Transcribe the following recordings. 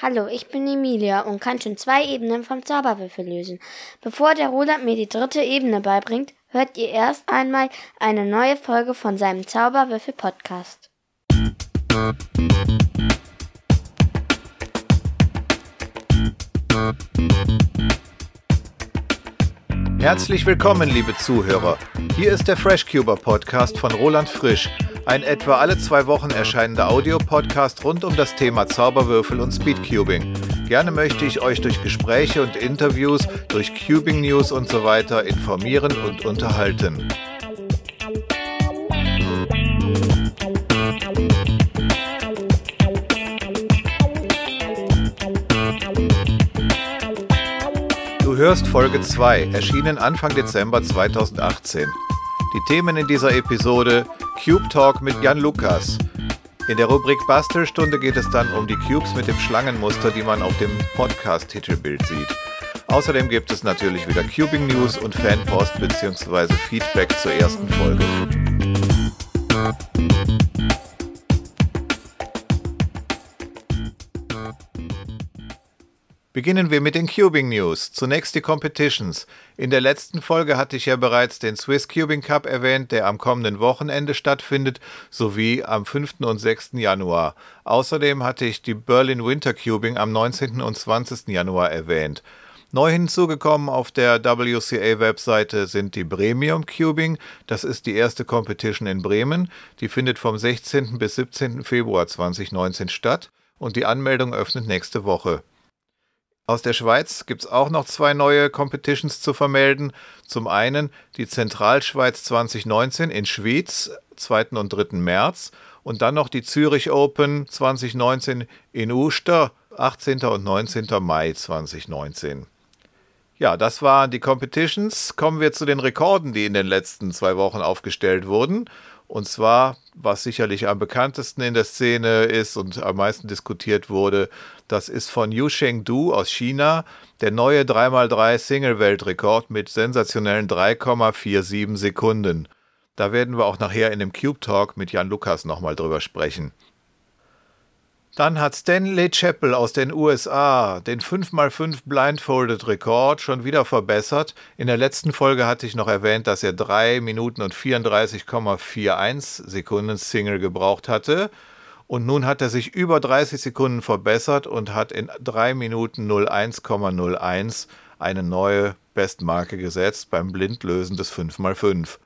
Hallo, ich bin Emilia und kann schon zwei Ebenen vom Zauberwürfel lösen. Bevor der Roland mir die dritte Ebene beibringt, hört ihr erst einmal eine neue Folge von seinem Zauberwürfel Podcast. Herzlich willkommen, liebe Zuhörer. Hier ist der FreshCuber Podcast von Roland Frisch, ein etwa alle zwei Wochen erscheinender Audiopodcast rund um das Thema Zauberwürfel und Speedcubing. Gerne möchte ich euch durch Gespräche und Interviews, durch Cubing News und so weiter informieren und unterhalten. hörst Folge 2, erschienen Anfang Dezember 2018. Die Themen in dieser Episode Cube Talk mit Jan Lukas. In der Rubrik Bastelstunde geht es dann um die Cubes mit dem Schlangenmuster, die man auf dem Podcast-Titelbild sieht. Außerdem gibt es natürlich wieder Cubing News und Fanpost bzw. Feedback zur ersten Folge. Beginnen wir mit den Cubing News. Zunächst die Competitions. In der letzten Folge hatte ich ja bereits den Swiss Cubing Cup erwähnt, der am kommenden Wochenende stattfindet, sowie am 5. und 6. Januar. Außerdem hatte ich die Berlin Winter Cubing am 19. und 20. Januar erwähnt. Neu hinzugekommen auf der WCA-Webseite sind die Premium Cubing. Das ist die erste Competition in Bremen. Die findet vom 16. bis 17. Februar 2019 statt und die Anmeldung öffnet nächste Woche. Aus der Schweiz gibt es auch noch zwei neue Competitions zu vermelden. Zum einen die Zentralschweiz 2019 in Schwyz, 2. und 3. März. Und dann noch die Zürich Open 2019 in Uster, 18. und 19. Mai 2019. Ja, das waren die Competitions. Kommen wir zu den Rekorden, die in den letzten zwei Wochen aufgestellt wurden. Und zwar, was sicherlich am bekanntesten in der Szene ist und am meisten diskutiert wurde, das ist von Yu Shengdu aus China, der neue 3x3 Single-Weltrekord mit sensationellen 3,47 Sekunden. Da werden wir auch nachher in dem Cube Talk mit Jan Lukas nochmal drüber sprechen. Dann hat Stanley Chappell aus den USA den 5x5 Blindfolded Rekord schon wieder verbessert. In der letzten Folge hatte ich noch erwähnt, dass er 3 Minuten und 34,41 Sekunden Single gebraucht hatte. Und nun hat er sich über 30 Sekunden verbessert und hat in 3 Minuten 01,01 eine neue Bestmarke gesetzt beim Blindlösen des 5x5.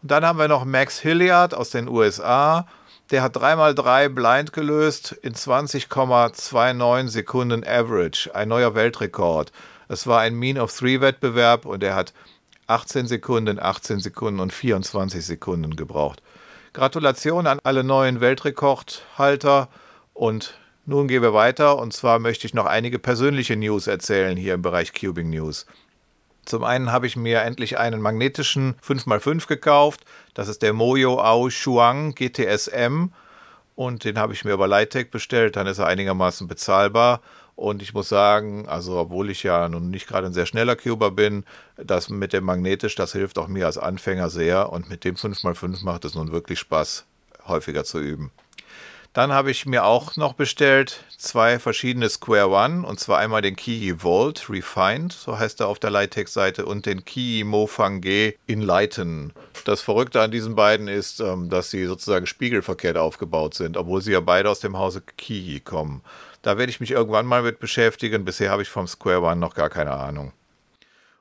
Und dann haben wir noch Max Hilliard aus den USA der hat 3x3 blind gelöst in 20,29 Sekunden Average. Ein neuer Weltrekord. Es war ein Mean of Three Wettbewerb und er hat 18 Sekunden, 18 Sekunden und 24 Sekunden gebraucht. Gratulation an alle neuen Weltrekordhalter und nun gehen wir weiter und zwar möchte ich noch einige persönliche News erzählen hier im Bereich Cubing News. Zum einen habe ich mir endlich einen magnetischen 5x5 gekauft. Das ist der Moyo Ao Shuang GTSM. Und den habe ich mir über Lightech bestellt. Dann ist er einigermaßen bezahlbar. Und ich muss sagen, also obwohl ich ja nun nicht gerade ein sehr schneller Cuber bin, das mit dem Magnetisch, das hilft auch mir als Anfänger sehr. Und mit dem 5x5 macht es nun wirklich Spaß, häufiger zu üben. Dann habe ich mir auch noch bestellt zwei verschiedene Square One und zwar einmal den Kiyi Volt Refined, so heißt er auf der Lightech-Seite, und den Kiyi Mofang G Enlighten. Das Verrückte an diesen beiden ist, ähm, dass sie sozusagen spiegelverkehrt aufgebaut sind, obwohl sie ja beide aus dem Hause Kiyi kommen. Da werde ich mich irgendwann mal mit beschäftigen. Bisher habe ich vom Square One noch gar keine Ahnung.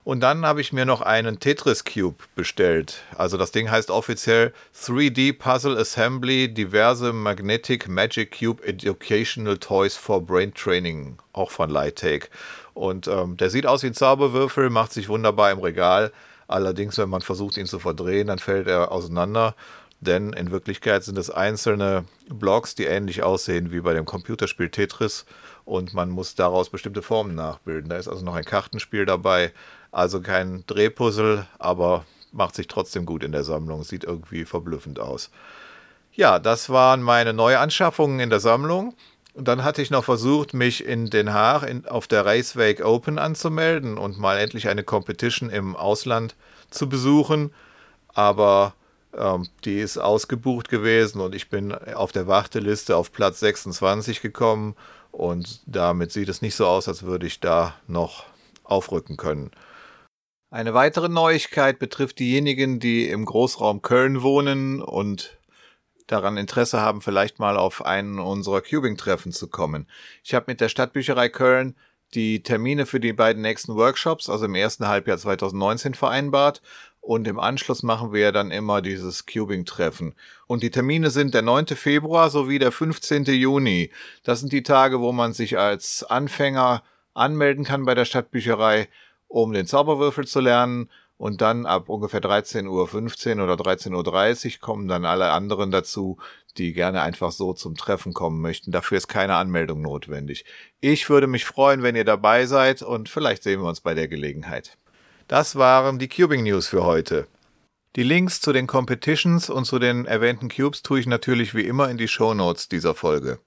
Und dann habe ich mir noch einen Tetris Cube bestellt. Also das Ding heißt offiziell 3D Puzzle Assembly Diverse Magnetic Magic Cube Educational Toys for Brain Training, auch von Lighttake. Und ähm, der sieht aus wie ein Zauberwürfel, macht sich wunderbar im Regal. Allerdings, wenn man versucht, ihn zu verdrehen, dann fällt er auseinander. Denn in Wirklichkeit sind es einzelne Blocks, die ähnlich aussehen wie bei dem Computerspiel Tetris. Und man muss daraus bestimmte Formen nachbilden. Da ist also noch ein Kartenspiel dabei also kein Drehpuzzle, aber macht sich trotzdem gut in der Sammlung. Sieht irgendwie verblüffend aus. Ja, das waren meine Neuanschaffungen in der Sammlung. Und dann hatte ich noch versucht, mich in Den Haag in, auf der Racewake Open anzumelden und mal endlich eine Competition im Ausland zu besuchen. Aber ähm, die ist ausgebucht gewesen und ich bin auf der Warteliste auf Platz 26 gekommen Und damit sieht es nicht so aus, als würde ich da noch aufrücken können. Eine weitere Neuigkeit betrifft diejenigen, die im Großraum Köln wohnen und daran Interesse haben, vielleicht mal auf einen unserer Cubing-Treffen zu kommen. Ich habe mit der Stadtbücherei Köln die Termine für die beiden nächsten Workshops, also im ersten Halbjahr 2019, vereinbart. Und im Anschluss machen wir dann immer dieses Cubing-Treffen. Und die Termine sind der 9. Februar sowie der 15. Juni. Das sind die Tage, wo man sich als Anfänger anmelden kann bei der Stadtbücherei um den Zauberwürfel zu lernen. Und dann ab ungefähr 13.15 Uhr oder 13.30 Uhr kommen dann alle anderen dazu, die gerne einfach so zum Treffen kommen möchten. Dafür ist keine Anmeldung notwendig. Ich würde mich freuen, wenn ihr dabei seid und vielleicht sehen wir uns bei der Gelegenheit. Das waren die Cubing News für heute. Die Links zu den Competitions und zu den erwähnten Cubes tue ich natürlich wie immer in die Show Notes dieser Folge.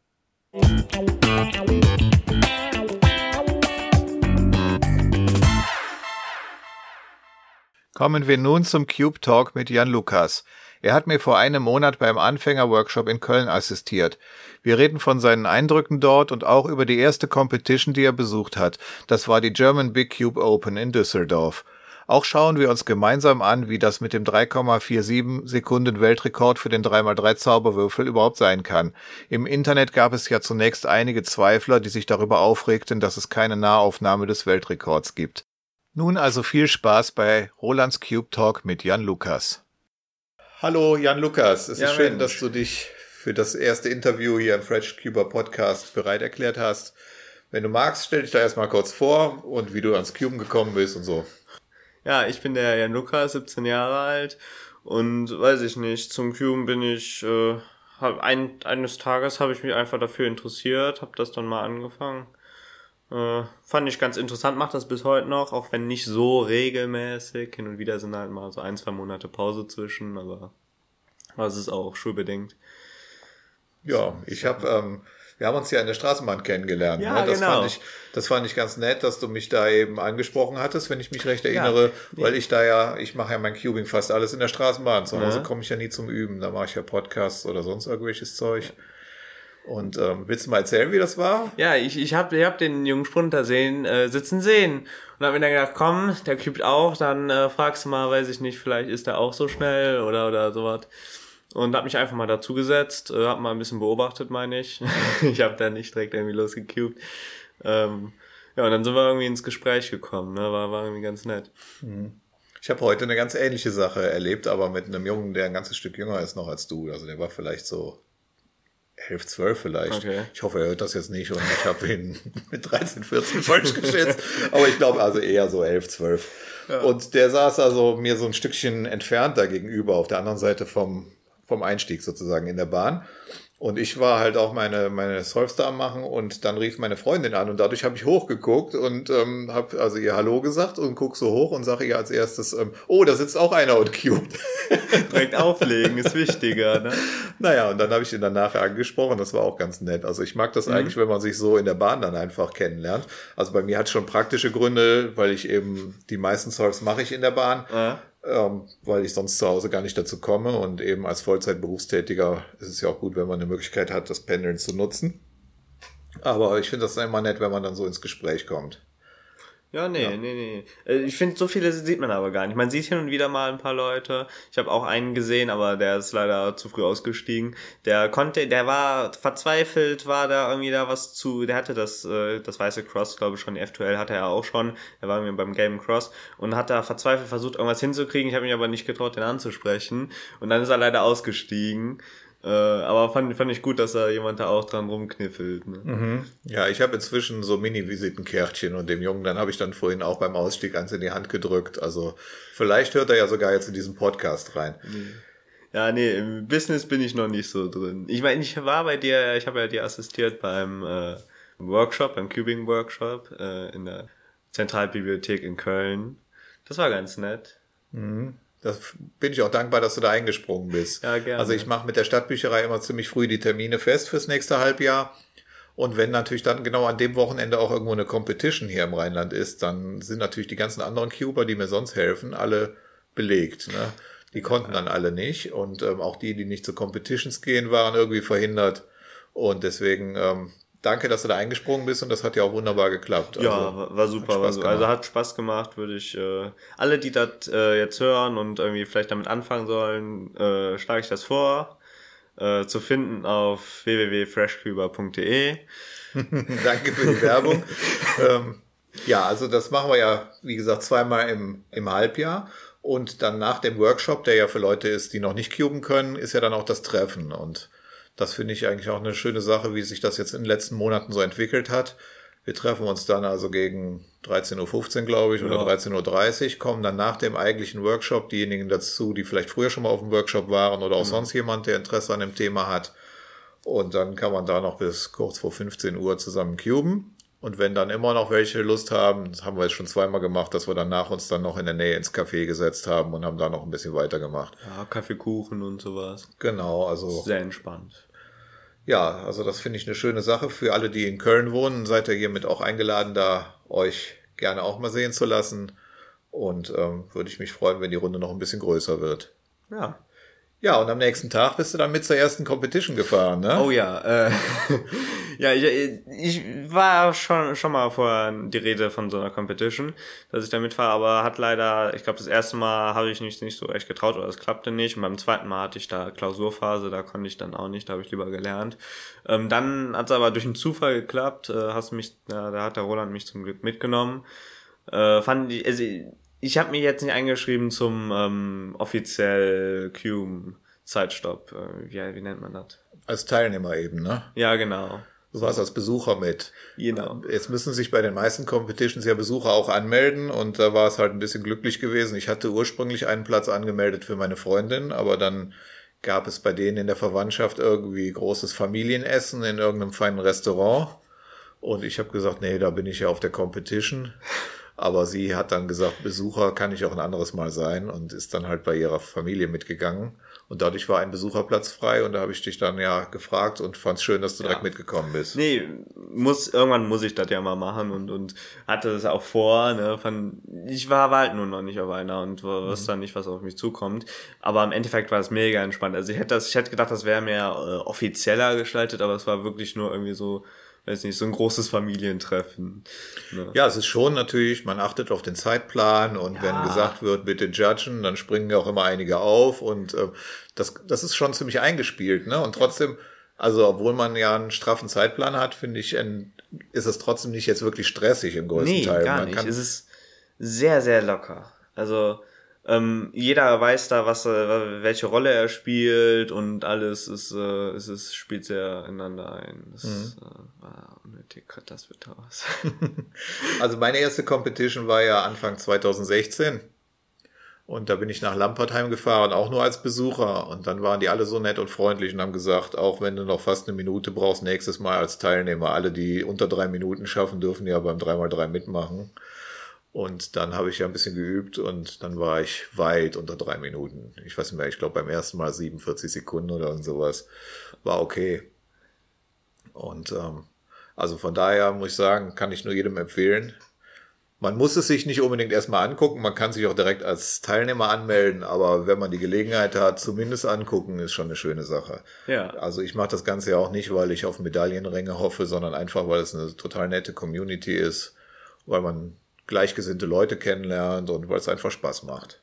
Kommen wir nun zum Cube Talk mit Jan Lukas. Er hat mir vor einem Monat beim Anfänger-Workshop in Köln assistiert. Wir reden von seinen Eindrücken dort und auch über die erste Competition, die er besucht hat. Das war die German Big Cube Open in Düsseldorf. Auch schauen wir uns gemeinsam an, wie das mit dem 3,47 Sekunden Weltrekord für den 3x3 Zauberwürfel überhaupt sein kann. Im Internet gab es ja zunächst einige Zweifler, die sich darüber aufregten, dass es keine Nahaufnahme des Weltrekords gibt. Nun also viel Spaß bei Rolands Cube Talk mit Jan Lukas. Hallo Jan Lukas, es ja, ist schön, Mensch. dass du dich für das erste Interview hier im Fresh Cuber Podcast bereit erklärt hast. Wenn du magst, stell dich da erstmal kurz vor und wie du ans Cuben gekommen bist und so. Ja, ich bin der Jan Lukas, 17 Jahre alt und weiß ich nicht, zum Cuben bin ich, äh, hab ein, eines Tages habe ich mich einfach dafür interessiert, habe das dann mal angefangen äh, fand ich ganz interessant, macht das bis heute noch, auch wenn nicht so regelmäßig. Hin und wieder sind halt mal so ein, zwei Monate Pause zwischen, aber es ist auch schulbedingt. Ja, ich habe, ähm, wir haben uns ja in der Straßenbahn kennengelernt. Ja, ne? das, genau. fand ich, das fand ich ganz nett, dass du mich da eben angesprochen hattest, wenn ich mich recht erinnere, ja, weil ich da ja, ich mache ja mein Cubing fast alles in der Straßenbahn. Zu Hause ja. komme ich ja nie zum Üben. Da mache ich ja Podcasts oder sonst irgendwelches Zeug. Ja. Und ähm, willst du mal erzählen, wie das war? Ja, ich, ich habe ich hab den jungen Sprinter sehen, äh, sitzen sehen. Und habe mir dann gedacht, komm, der kübt auch, dann äh, fragst du mal, weiß ich nicht, vielleicht ist der auch so schnell oder, oder sowas. Und habe mich einfach mal dazugesetzt, äh, habe mal ein bisschen beobachtet, meine ich. ich habe da nicht direkt irgendwie losgecubed. Ähm, ja, und dann sind wir irgendwie ins Gespräch gekommen, ne? war, war irgendwie ganz nett. Mhm. Ich habe heute eine ganz ähnliche Sache erlebt, aber mit einem Jungen, der ein ganzes Stück jünger ist noch als du. Also der war vielleicht so 11, 12 vielleicht. Okay. Ich hoffe, er hört das jetzt nicht und ich habe ihn mit 13, 14 falsch geschätzt. Aber ich glaube also eher so 11, 12. Ja. Und der saß also mir so ein Stückchen entfernt da gegenüber, auf der anderen Seite vom, vom Einstieg sozusagen in der Bahn. Und ich war halt auch meine, meine Solvestar am machen und dann rief meine Freundin an und dadurch habe ich hochgeguckt und ähm, habe also ihr Hallo gesagt und guck so hoch und sage ihr als erstes, ähm, oh, da sitzt auch einer und cubed. Direkt auflegen ist wichtiger, ne? Naja, und dann habe ich ihn dann nachher angesprochen, das war auch ganz nett. Also ich mag das mhm. eigentlich, wenn man sich so in der Bahn dann einfach kennenlernt. Also bei mir hat es schon praktische Gründe, weil ich eben die meisten Solves mache ich in der Bahn. Ja ähm, weil ich sonst zu Hause gar nicht dazu komme. Und eben als Vollzeitberufstätiger ist es ja auch gut, wenn man eine Möglichkeit hat, das Pendeln zu nutzen. Aber ich finde das immer nett, wenn man dann so ins Gespräch kommt. Ja, nee, ja. nee, nee. Äh, ich finde, so viele sieht man aber gar nicht. Man sieht hin und wieder mal ein paar Leute. Ich habe auch einen gesehen, aber der ist leider zu früh ausgestiegen. Der konnte, der war verzweifelt, war da irgendwie da was zu, der hatte das, äh, das weiße Cross, glaube ich schon, die F2L hatte er auch schon. Er war irgendwie beim Game Cross und hat da verzweifelt versucht, irgendwas hinzukriegen. Ich habe mich aber nicht getraut, den anzusprechen. Und dann ist er leider ausgestiegen. Äh, aber fand, fand ich gut, dass da jemand da auch dran rumkniffelt. Ne? Mhm. Ja, ich habe inzwischen so Mini-Visitenkärtchen und dem Jungen, dann habe ich dann vorhin auch beim Ausstieg eins in die Hand gedrückt. Also vielleicht hört er ja sogar jetzt in diesen Podcast rein. Ja, nee, im Business bin ich noch nicht so drin. Ich meine, ich war bei dir, ich habe ja dir assistiert beim äh, Workshop, beim Cubing-Workshop äh, in der Zentralbibliothek in Köln. Das war ganz nett. Mhm. Das bin ich auch dankbar, dass du da eingesprungen bist. Ja, gerne. Also ich mache mit der Stadtbücherei immer ziemlich früh die Termine fest fürs nächste Halbjahr. Und wenn natürlich dann genau an dem Wochenende auch irgendwo eine Competition hier im Rheinland ist, dann sind natürlich die ganzen anderen Cuber, die mir sonst helfen, alle belegt. Ne? Die konnten dann alle nicht. Und ähm, auch die, die nicht zu Competitions gehen, waren irgendwie verhindert. Und deswegen ähm, danke, dass du da eingesprungen bist und das hat ja auch wunderbar geklappt. Also, ja, war, war super. War so, also hat Spaß gemacht, würde ich äh, alle, die das äh, jetzt hören und irgendwie vielleicht damit anfangen sollen, äh, schlage ich das vor. Äh, zu finden auf www.freshcuber.de. danke für die Werbung. ähm, ja, also das machen wir ja, wie gesagt, zweimal im, im Halbjahr. Und dann nach dem Workshop, der ja für Leute ist, die noch nicht cuben können, ist ja dann auch das Treffen. Und das finde ich eigentlich auch eine schöne Sache, wie sich das jetzt in den letzten Monaten so entwickelt hat. Wir treffen uns dann also gegen 13.15 Uhr, glaube ich, oder ja. 13.30 Uhr, kommen dann nach dem eigentlichen Workshop diejenigen dazu, die vielleicht früher schon mal auf dem Workshop waren oder auch mhm. sonst jemand, der Interesse an dem Thema hat. Und dann kann man da noch bis kurz vor 15 Uhr zusammen cuben. Und wenn dann immer noch welche Lust haben, das haben wir jetzt schon zweimal gemacht, dass wir dann nach uns dann noch in der Nähe ins Café gesetzt haben und haben da noch ein bisschen weitergemacht. Ja, Kaffeekuchen und sowas. Genau, also. Sehr entspannt. Ja, also das finde ich eine schöne Sache. Für alle, die in Köln wohnen, seid ihr hiermit auch eingeladen, da euch gerne auch mal sehen zu lassen. Und ähm, würde ich mich freuen, wenn die Runde noch ein bisschen größer wird. Ja. Ja, und am nächsten Tag bist du dann mit zur ersten Competition gefahren, ne? Oh ja, äh, ja, ich, ich war schon schon mal vorher die Rede von so einer Competition, dass ich da mitfahre, aber hat leider, ich glaube, das erste Mal habe ich mich nicht so echt getraut oder es klappte nicht. Und beim zweiten Mal hatte ich da Klausurphase, da konnte ich dann auch nicht, da habe ich lieber gelernt. Ähm, dann hat es aber durch einen Zufall geklappt, äh, hast mich, da, da hat der Roland mich zum Glück mitgenommen. Äh, fand ich, also ich habe mich jetzt nicht eingeschrieben zum ähm, offiziell Cume Zeitstopp. Äh, wie, wie nennt man das? Als Teilnehmer eben, ne? Ja, genau. Du warst als Besucher mit. Genau. Jetzt müssen sich bei den meisten Competitions ja Besucher auch anmelden und da war es halt ein bisschen glücklich gewesen. Ich hatte ursprünglich einen Platz angemeldet für meine Freundin, aber dann gab es bei denen in der Verwandtschaft irgendwie großes Familienessen in irgendeinem feinen Restaurant. Und ich habe gesagt, nee, da bin ich ja auf der Competition. Aber sie hat dann gesagt, Besucher kann ich auch ein anderes Mal sein und ist dann halt bei ihrer Familie mitgegangen. Und dadurch war ein Besucherplatz frei und da habe ich dich dann ja gefragt und fand es schön, dass du ja. direkt mitgekommen bist. Nee, muss, irgendwann muss ich das ja mal machen und, und hatte es auch vor, ne, von, ich war, war halt nur noch nicht auf einer und wusste mhm. dann nicht, was auf mich zukommt. Aber im Endeffekt war es mega entspannt. Also ich hätte das, ich hätte gedacht, das wäre mehr äh, offizieller gestaltet, aber es war wirklich nur irgendwie so, weiß nicht, so ein großes Familientreffen. Ne? Ja, es ist schon natürlich, man achtet auf den Zeitplan und ja. wenn gesagt wird, bitte judgen, dann springen ja auch immer einige auf und äh, das, das ist schon ziemlich eingespielt, ne? Und trotzdem, also obwohl man ja einen straffen Zeitplan hat, finde ich, ist es trotzdem nicht jetzt wirklich stressig im größten nee, Teil. Gar man nicht. es ist sehr, sehr locker. Also ähm, jeder weiß da, was äh, welche Rolle er spielt und alles ist, äh, es ist, spielt sehr ineinander ein. Das mhm. äh, war unnötig, das wird was. also meine erste Competition war ja Anfang 2016. Und da bin ich nach Lampertheim gefahren, auch nur als Besucher. Und dann waren die alle so nett und freundlich und haben gesagt, auch wenn du noch fast eine Minute brauchst, nächstes Mal als Teilnehmer. Alle, die unter drei Minuten schaffen, dürfen ja beim 3x3 mitmachen. Und dann habe ich ja ein bisschen geübt und dann war ich weit unter drei Minuten. Ich weiß nicht mehr, ich glaube beim ersten Mal 47 Sekunden oder irgend sowas. War okay. Und ähm, also von daher muss ich sagen, kann ich nur jedem empfehlen. Man muss es sich nicht unbedingt erstmal angucken, man kann sich auch direkt als Teilnehmer anmelden, aber wenn man die Gelegenheit hat, zumindest angucken, ist schon eine schöne Sache. Ja. Also ich mache das Ganze ja auch nicht, weil ich auf Medaillenränge hoffe, sondern einfach, weil es eine total nette Community ist, weil man gleichgesinnte Leute kennenlernt und weil es einfach Spaß macht.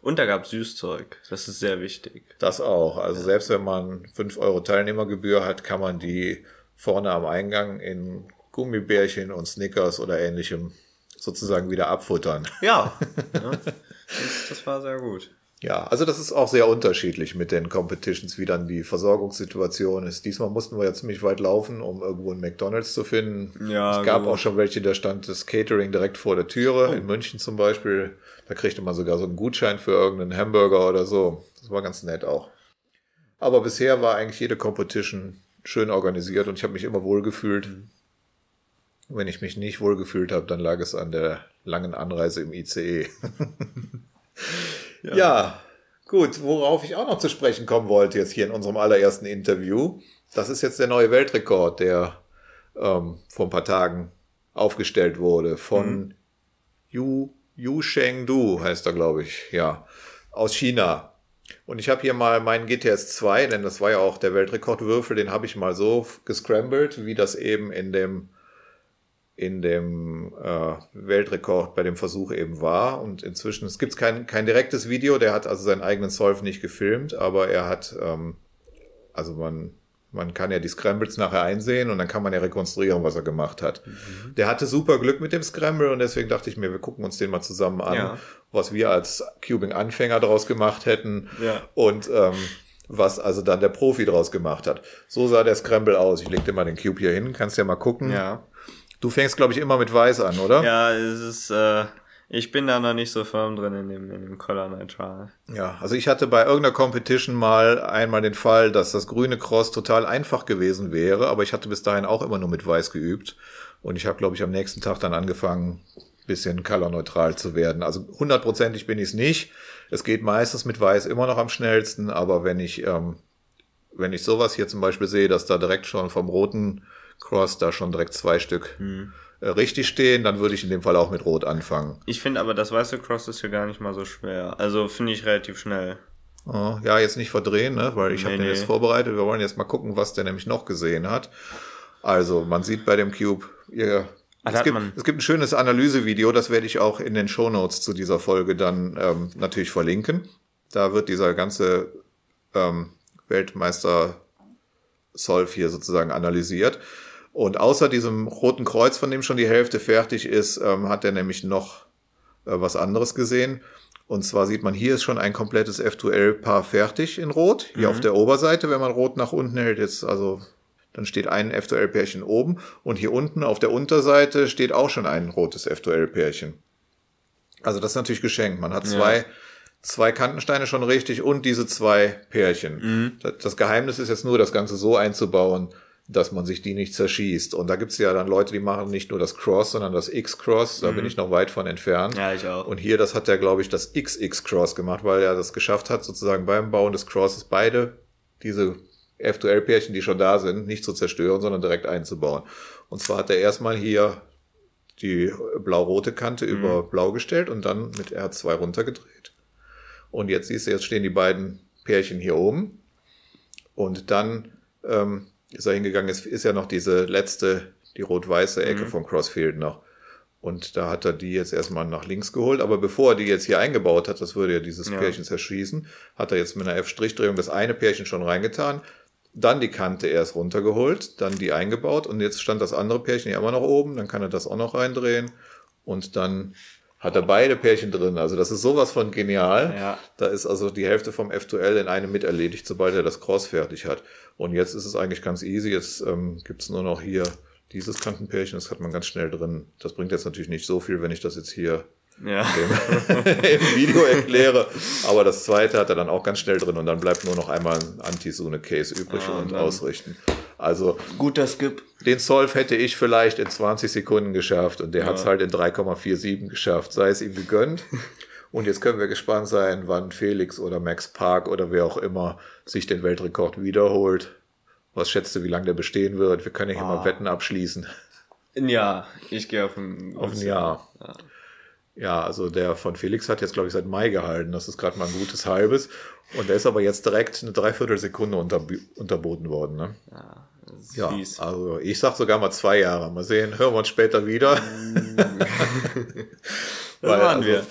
Und da gab Süßzeug. Das ist sehr wichtig. Das auch. Also ja. selbst wenn man fünf Euro Teilnehmergebühr hat, kann man die vorne am Eingang in Gummibärchen und Snickers oder ähnlichem sozusagen wieder abfuttern. Ja. ja. Das, das war sehr gut. Ja, also das ist auch sehr unterschiedlich mit den Competitions, wie dann die Versorgungssituation ist. Diesmal mussten wir ja ziemlich weit laufen, um irgendwo einen McDonalds zu finden. Ja, es gab genau. auch schon welche, da stand das Catering direkt vor der Türe. Oh. In München zum Beispiel, da kriegte man sogar so einen Gutschein für irgendeinen Hamburger oder so. Das war ganz nett auch. Aber bisher war eigentlich jede Competition schön organisiert und ich habe mich immer wohl gefühlt. Mhm. Wenn ich mich nicht wohl gefühlt habe, dann lag es an der langen Anreise im ICE. Ja. ja, gut, worauf ich auch noch zu sprechen kommen wollte jetzt hier in unserem allerersten Interview, das ist jetzt der neue Weltrekord, der ähm, vor ein paar Tagen aufgestellt wurde von mhm. Yu, Yu Shengdu heißt er, glaube ich, ja, aus China. Und ich habe hier mal meinen GTS 2, denn das war ja auch der Weltrekordwürfel, den habe ich mal so gescrambled, wie das eben in dem in dem äh, Weltrekord bei dem Versuch eben war. Und inzwischen, es gibt kein, kein direktes Video, der hat also seinen eigenen Solve nicht gefilmt, aber er hat, ähm, also man, man kann ja die Scrambles nachher einsehen und dann kann man ja rekonstruieren, was er gemacht hat. Mhm. Der hatte super Glück mit dem Scramble und deswegen dachte ich mir, wir gucken uns den mal zusammen an, ja. was wir als Cubing-Anfänger daraus gemacht hätten ja. und ähm, was also dann der Profi daraus gemacht hat. So sah der Scramble aus. Ich leg dir mal den Cube hier hin, kannst ja mal gucken. Ja. Du fängst, glaube ich, immer mit Weiß an, oder? Ja, es ist, äh, ich bin da noch nicht so firm drin in dem, in dem Color Neutral. Ja, also ich hatte bei irgendeiner Competition mal einmal den Fall, dass das grüne Cross total einfach gewesen wäre, aber ich hatte bis dahin auch immer nur mit Weiß geübt. Und ich habe, glaube ich, am nächsten Tag dann angefangen, bisschen colorneutral zu werden. Also hundertprozentig bin ich es nicht. Es geht meistens mit Weiß immer noch am schnellsten, aber wenn ich, ähm, wenn ich sowas hier zum Beispiel sehe, dass da direkt schon vom roten Cross da schon direkt zwei Stück hm. äh, richtig stehen, dann würde ich in dem Fall auch mit Rot anfangen. Ich finde aber, das weiße Cross ist hier gar nicht mal so schwer. Also finde ich relativ schnell. Oh, ja, jetzt nicht verdrehen, ne? weil ich nee, habe den nee. jetzt vorbereitet. Wir wollen jetzt mal gucken, was der nämlich noch gesehen hat. Also, man sieht bei dem Cube, ihr, also es, gibt, es gibt ein schönes Analysevideo, das werde ich auch in den Shownotes zu dieser Folge dann ähm, natürlich verlinken. Da wird dieser ganze ähm, Weltmeister Solve hier sozusagen analysiert. Und außer diesem roten Kreuz, von dem schon die Hälfte fertig ist, ähm, hat er nämlich noch äh, was anderes gesehen. Und zwar sieht man, hier ist schon ein komplettes F2L-Paar fertig in Rot. Hier mhm. auf der Oberseite, wenn man Rot nach unten hält, jetzt also, dann steht ein F2L-Pärchen oben. Und hier unten auf der Unterseite steht auch schon ein rotes F2L-Pärchen. Also das ist natürlich geschenkt. Man hat zwei, ja. zwei Kantensteine schon richtig und diese zwei Pärchen. Mhm. Das Geheimnis ist jetzt nur, das Ganze so einzubauen, dass man sich die nicht zerschießt. Und da gibt's ja dann Leute, die machen nicht nur das Cross, sondern das X-Cross. Da mhm. bin ich noch weit von entfernt. Ja, ich auch. Und hier, das hat er, glaube ich, das XX-Cross gemacht, weil er das geschafft hat, sozusagen beim Bauen des Crosses beide diese F2L-Pärchen, die schon da sind, nicht zu zerstören, sondern direkt einzubauen. Und zwar hat er erstmal hier die blau-rote Kante mhm. über blau gestellt und dann mit R2 runtergedreht. Und jetzt siehst du, jetzt stehen die beiden Pärchen hier oben. Und dann ähm, ist er hingegangen, ist, ist ja noch diese letzte, die rot-weiße Ecke mhm. vom Crossfield noch. Und da hat er die jetzt erstmal nach links geholt. Aber bevor er die jetzt hier eingebaut hat, das würde ja dieses ja. Pärchen zerschießen, hat er jetzt mit einer F-Drehung das eine Pärchen schon reingetan, dann die Kante erst runtergeholt, dann die eingebaut und jetzt stand das andere Pärchen ja immer noch oben, dann kann er das auch noch reindrehen und dann hat er beide Pärchen drin. Also das ist sowas von genial. Ja. Da ist also die Hälfte vom F2L in einem mit erledigt, sobald er das Cross fertig hat. Und jetzt ist es eigentlich ganz easy. Jetzt ähm, gibt es nur noch hier dieses Kantenpärchen, das hat man ganz schnell drin. Das bringt jetzt natürlich nicht so viel, wenn ich das jetzt hier ja. im, Video erkläre. Aber das zweite hat er dann auch ganz schnell drin und dann bleibt nur noch einmal ein Anti-Sune-Case übrig ja, und ausrichten. Also guter Skip. Den Solve hätte ich vielleicht in 20 Sekunden geschafft und der ja. hat es halt in 3,47 geschafft. Sei es ihm gegönnt. Und jetzt können wir gespannt sein, wann Felix oder Max Park oder wer auch immer sich den Weltrekord wiederholt. Was schätzt du, wie lange der bestehen wird? Wir können ja hier ah. mal Wetten abschließen. Ein Jahr. Ich gehe auf ein, auf ein Jahr. Ja. Ja. also der von Felix hat jetzt, glaube ich, seit Mai gehalten. Das ist gerade mal ein gutes halbes. Und der ist aber jetzt direkt eine Dreiviertelsekunde unter, unterboten worden. Ne? Ja ja, also ich sag sogar mal zwei Jahre. Mal sehen, hören wir uns später wieder. Weil, also, wir.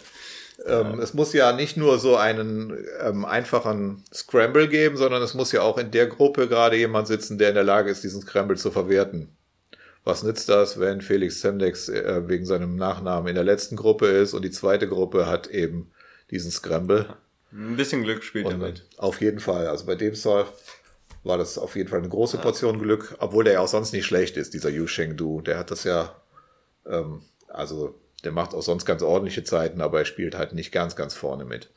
Ähm, ja. Es muss ja nicht nur so einen ähm, einfachen Scramble geben, sondern es muss ja auch in der Gruppe gerade jemand sitzen, der in der Lage ist, diesen Scramble zu verwerten. Was nützt das, wenn Felix Semdex äh, wegen seinem Nachnamen in der letzten Gruppe ist und die zweite Gruppe hat eben diesen Scramble? Ein bisschen Glück spielt und damit. Auf jeden Fall. Also bei dem Solve war das auf jeden Fall eine große Portion Glück, obwohl der ja auch sonst nicht schlecht ist, dieser Yu Sheng Du. Der hat das ja, ähm, also der macht auch sonst ganz ordentliche Zeiten, aber er spielt halt nicht ganz, ganz vorne mit.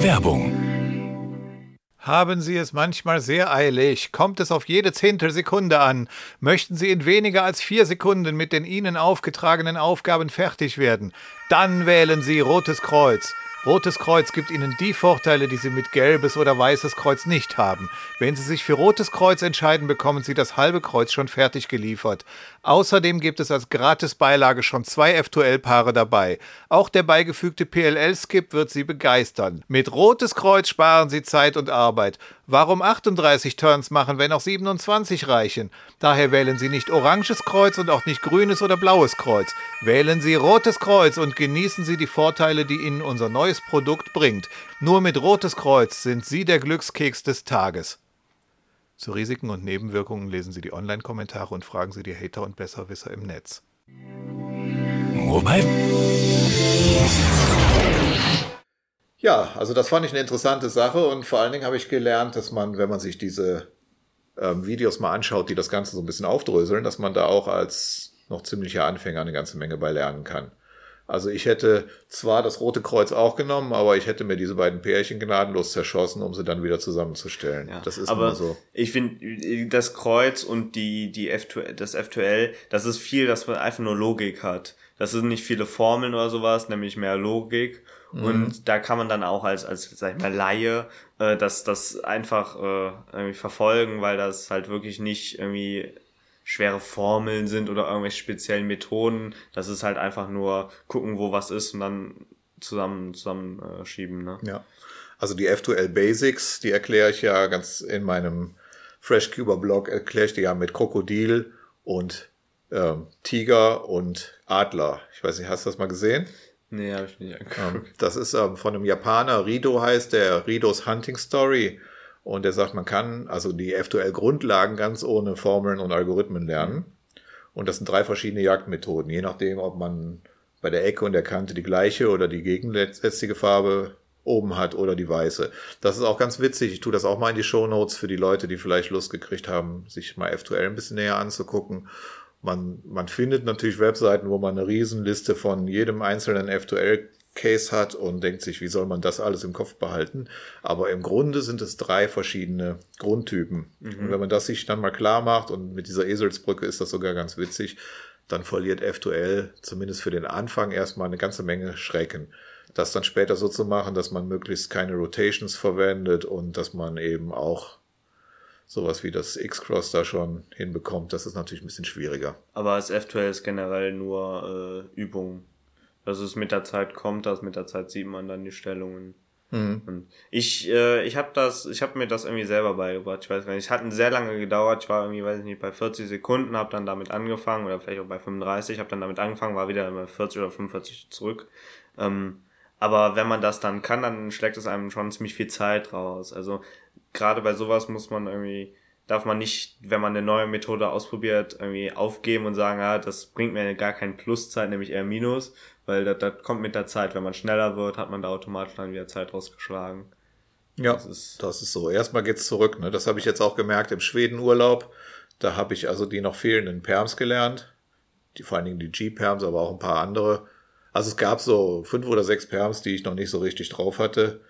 Werbung haben Sie es manchmal sehr eilig? Kommt es auf jede Zehntelsekunde an? Möchten Sie in weniger als vier Sekunden mit den Ihnen aufgetragenen Aufgaben fertig werden? Dann wählen Sie Rotes Kreuz. Rotes Kreuz gibt Ihnen die Vorteile, die Sie mit gelbes oder weißes Kreuz nicht haben. Wenn Sie sich für Rotes Kreuz entscheiden, bekommen Sie das halbe Kreuz schon fertig geliefert. Außerdem gibt es als Gratisbeilage schon zwei F2L-Paare dabei. Auch der beigefügte PLL-Skip wird Sie begeistern. Mit Rotes Kreuz sparen Sie Zeit und Arbeit. Warum 38 Turns machen, wenn auch 27 reichen? Daher wählen Sie nicht oranges Kreuz und auch nicht grünes oder blaues Kreuz. Wählen Sie rotes Kreuz und genießen Sie die Vorteile, die Ihnen unser neues Produkt bringt. Nur mit rotes Kreuz sind Sie der Glückskeks des Tages. Zu Risiken und Nebenwirkungen lesen Sie die Online-Kommentare und fragen Sie die Hater und Besserwisser im Netz. Wobei. Ja, also das fand ich eine interessante Sache und vor allen Dingen habe ich gelernt, dass man, wenn man sich diese ähm, Videos mal anschaut, die das Ganze so ein bisschen aufdröseln, dass man da auch als noch ziemlicher Anfänger eine ganze Menge bei lernen kann. Also ich hätte zwar das Rote Kreuz auch genommen, aber ich hätte mir diese beiden Pärchen gnadenlos zerschossen, um sie dann wieder zusammenzustellen. Ja, das ist aber so. Ich finde, das Kreuz und die, die F2, das F2L, das ist viel, dass man einfach nur Logik hat. Das sind nicht viele Formeln oder sowas, nämlich mehr Logik. Mhm. Und da kann man dann auch als, als sag ich mal, Laie äh, das, das einfach äh, irgendwie verfolgen, weil das halt wirklich nicht irgendwie schwere Formeln sind oder irgendwelche speziellen Methoden. Das ist halt einfach nur gucken, wo was ist und dann zusammen zusammenschieben. Äh, ne? Ja. Also die F2L Basics, die erkläre ich ja ganz in meinem FreshCuber Blog, erkläre ich die ja mit Krokodil und ähm, Tiger und Adler. Ich weiß nicht, hast du das mal gesehen? Nee, habe ich nicht angeguckt. Ähm, das ist ähm, von einem Japaner, Rido heißt der, Ridos Hunting Story. Und er sagt, man kann also die F2L-Grundlagen ganz ohne Formeln und Algorithmen lernen. Und das sind drei verschiedene Jagdmethoden, je nachdem, ob man bei der Ecke und der Kante die gleiche oder die gegensätzliche Farbe oben hat oder die weiße. Das ist auch ganz witzig. Ich tue das auch mal in die Show Notes für die Leute, die vielleicht Lust gekriegt haben, sich mal F2L ein bisschen näher anzugucken. Man, man findet natürlich Webseiten, wo man eine Riesenliste von jedem einzelnen F2L Case hat und denkt sich, wie soll man das alles im Kopf behalten? Aber im Grunde sind es drei verschiedene Grundtypen. Mhm. Und wenn man das sich dann mal klar macht und mit dieser Eselsbrücke ist das sogar ganz witzig, dann verliert F2L zumindest für den Anfang erstmal eine ganze Menge Schrecken. Das dann später so zu machen, dass man möglichst keine Rotations verwendet und dass man eben auch sowas wie das X-Cross da schon hinbekommt, das ist natürlich ein bisschen schwieriger. Aber das F2L ist generell nur äh, Übung. Dass es mit der Zeit kommt, dass mit der Zeit sieht man dann die Stellungen. Mhm. Ich, äh, ich habe das, ich habe mir das irgendwie selber beigebracht. Ich weiß gar nicht, es hat sehr lange gedauert. Ich war irgendwie, weiß ich nicht, bei 40 Sekunden, habe dann damit angefangen oder vielleicht auch bei 35, habe dann damit angefangen, war wieder bei 40 oder 45 zurück. Ähm, aber wenn man das dann kann, dann schlägt es einem schon ziemlich viel Zeit raus. Also gerade bei sowas muss man irgendwie, darf man nicht, wenn man eine neue Methode ausprobiert, irgendwie aufgeben und sagen, ja, das bringt mir gar keinen Pluszeit, nämlich eher Minus, weil das, das kommt mit der Zeit. Wenn man schneller wird, hat man da automatisch dann wieder Zeit rausgeschlagen. Ja, das ist, das ist so. Erstmal geht's zurück. Ne? Das habe ich jetzt auch gemerkt im Schwedenurlaub. Da habe ich also die noch fehlenden Perms gelernt. Die, vor allen Dingen die G-Perms, aber auch ein paar andere. Also es gab so fünf oder sechs Perms, die ich noch nicht so richtig drauf hatte.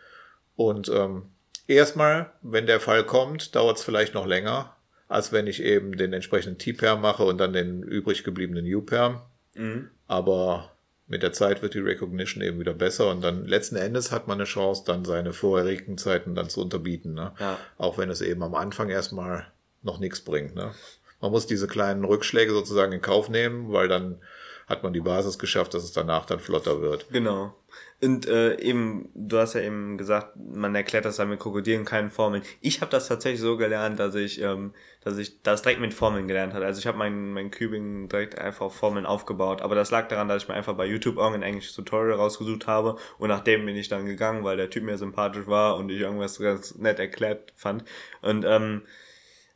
Und ähm, Erstmal, wenn der Fall kommt, dauert es vielleicht noch länger, als wenn ich eben den entsprechenden T-Perm mache und dann den übrig gebliebenen U-Perm. Mhm. Aber mit der Zeit wird die Recognition eben wieder besser und dann letzten Endes hat man eine Chance, dann seine vorherigen Zeiten dann zu unterbieten. Ne? Ja. Auch wenn es eben am Anfang erstmal noch nichts bringt. Ne? Man muss diese kleinen Rückschläge sozusagen in Kauf nehmen, weil dann hat man die Basis geschafft, dass es danach dann flotter wird. Genau. Und äh, eben, du hast ja eben gesagt, man erklärt das dann mit Krokodilen keinen Formeln. Ich habe das tatsächlich so gelernt, dass ich, ähm, dass ich das direkt mit Formeln gelernt habe. Also ich habe mein, mein Cubing direkt einfach auf Formeln aufgebaut. Aber das lag daran, dass ich mir einfach bei YouTube irgendein englisches Tutorial rausgesucht habe und nach dem bin ich dann gegangen, weil der Typ mir sympathisch war und ich irgendwas ganz nett erklärt fand. Und ähm,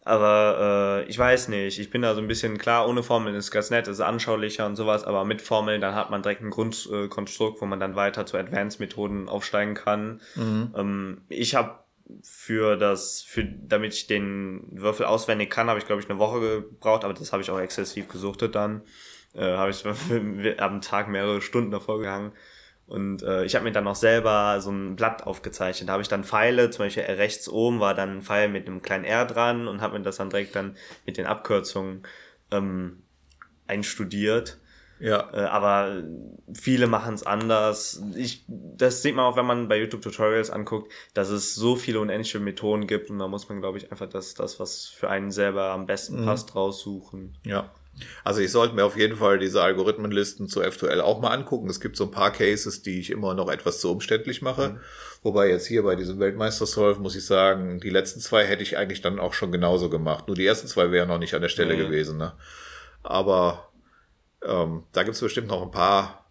aber äh, ich weiß nicht, ich bin da so ein bisschen klar, ohne Formeln ist ganz nett, ist anschaulicher und sowas, aber mit Formeln, dann hat man direkt ein Grundkonstrukt, wo man dann weiter zu Advanced-Methoden aufsteigen kann. Mhm. Ähm, ich habe für das, für damit ich den Würfel auswendig kann, habe ich glaube ich eine Woche gebraucht, aber das habe ich auch exzessiv gesuchtet dann. Äh, habe ich am Tag mehrere Stunden davor gehangen. Und äh, ich habe mir dann noch selber so ein Blatt aufgezeichnet. Da habe ich dann Pfeile, zum Beispiel rechts oben war dann ein Pfeil mit einem kleinen R dran und habe mir das dann direkt dann mit den Abkürzungen ähm, einstudiert. Ja. Äh, aber viele machen es anders. Ich, das sieht man auch, wenn man bei YouTube Tutorials anguckt, dass es so viele unendliche Methoden gibt und da muss man, glaube ich, einfach das, das, was für einen selber am besten mhm. passt, raussuchen. Ja. Also ich sollte mir auf jeden Fall diese Algorithmenlisten zu F2L auch mal angucken. Es gibt so ein paar Cases, die ich immer noch etwas zu umständlich mache. Mhm. Wobei jetzt hier bei diesem Weltmeister-Solve muss ich sagen, die letzten zwei hätte ich eigentlich dann auch schon genauso gemacht. Nur die ersten zwei wären noch nicht an der Stelle nee. gewesen. Ne? Aber ähm, da gibt es bestimmt noch ein paar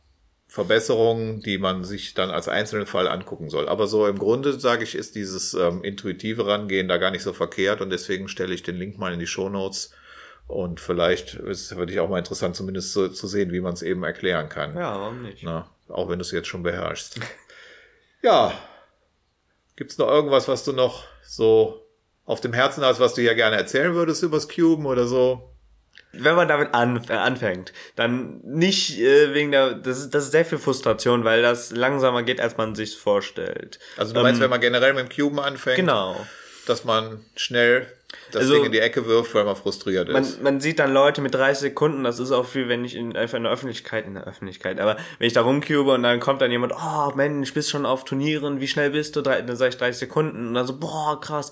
Verbesserungen, die man sich dann als einzelnen Fall angucken soll. Aber so im Grunde, sage ich, ist dieses ähm, intuitive Rangehen da gar nicht so verkehrt und deswegen stelle ich den Link mal in die Show Notes. Und vielleicht ist es für dich auch mal interessant, zumindest zu, zu sehen, wie man es eben erklären kann. Ja, warum nicht? Na, auch wenn du es jetzt schon beherrschst. ja. Gibt es noch irgendwas, was du noch so auf dem Herzen hast, was du ja gerne erzählen würdest übers Cuben oder so? wenn man damit anf äh, anfängt, dann nicht äh, wegen der, das ist, das ist sehr viel Frustration, weil das langsamer geht, als man sich vorstellt. Also du meinst, ähm, wenn man generell mit dem Cuben anfängt, genau. Dass man schnell das also, Ding in die Ecke wirft, weil man frustriert ist. Man, man sieht dann Leute mit 30 Sekunden, das ist auch viel, wenn ich in, einfach in der Öffentlichkeit, in der Öffentlichkeit, aber wenn ich da rumcube und dann kommt dann jemand, oh Mensch, bist schon auf Turnieren, wie schnell bist du? Dann sag ich 30 Sekunden und dann so, boah, krass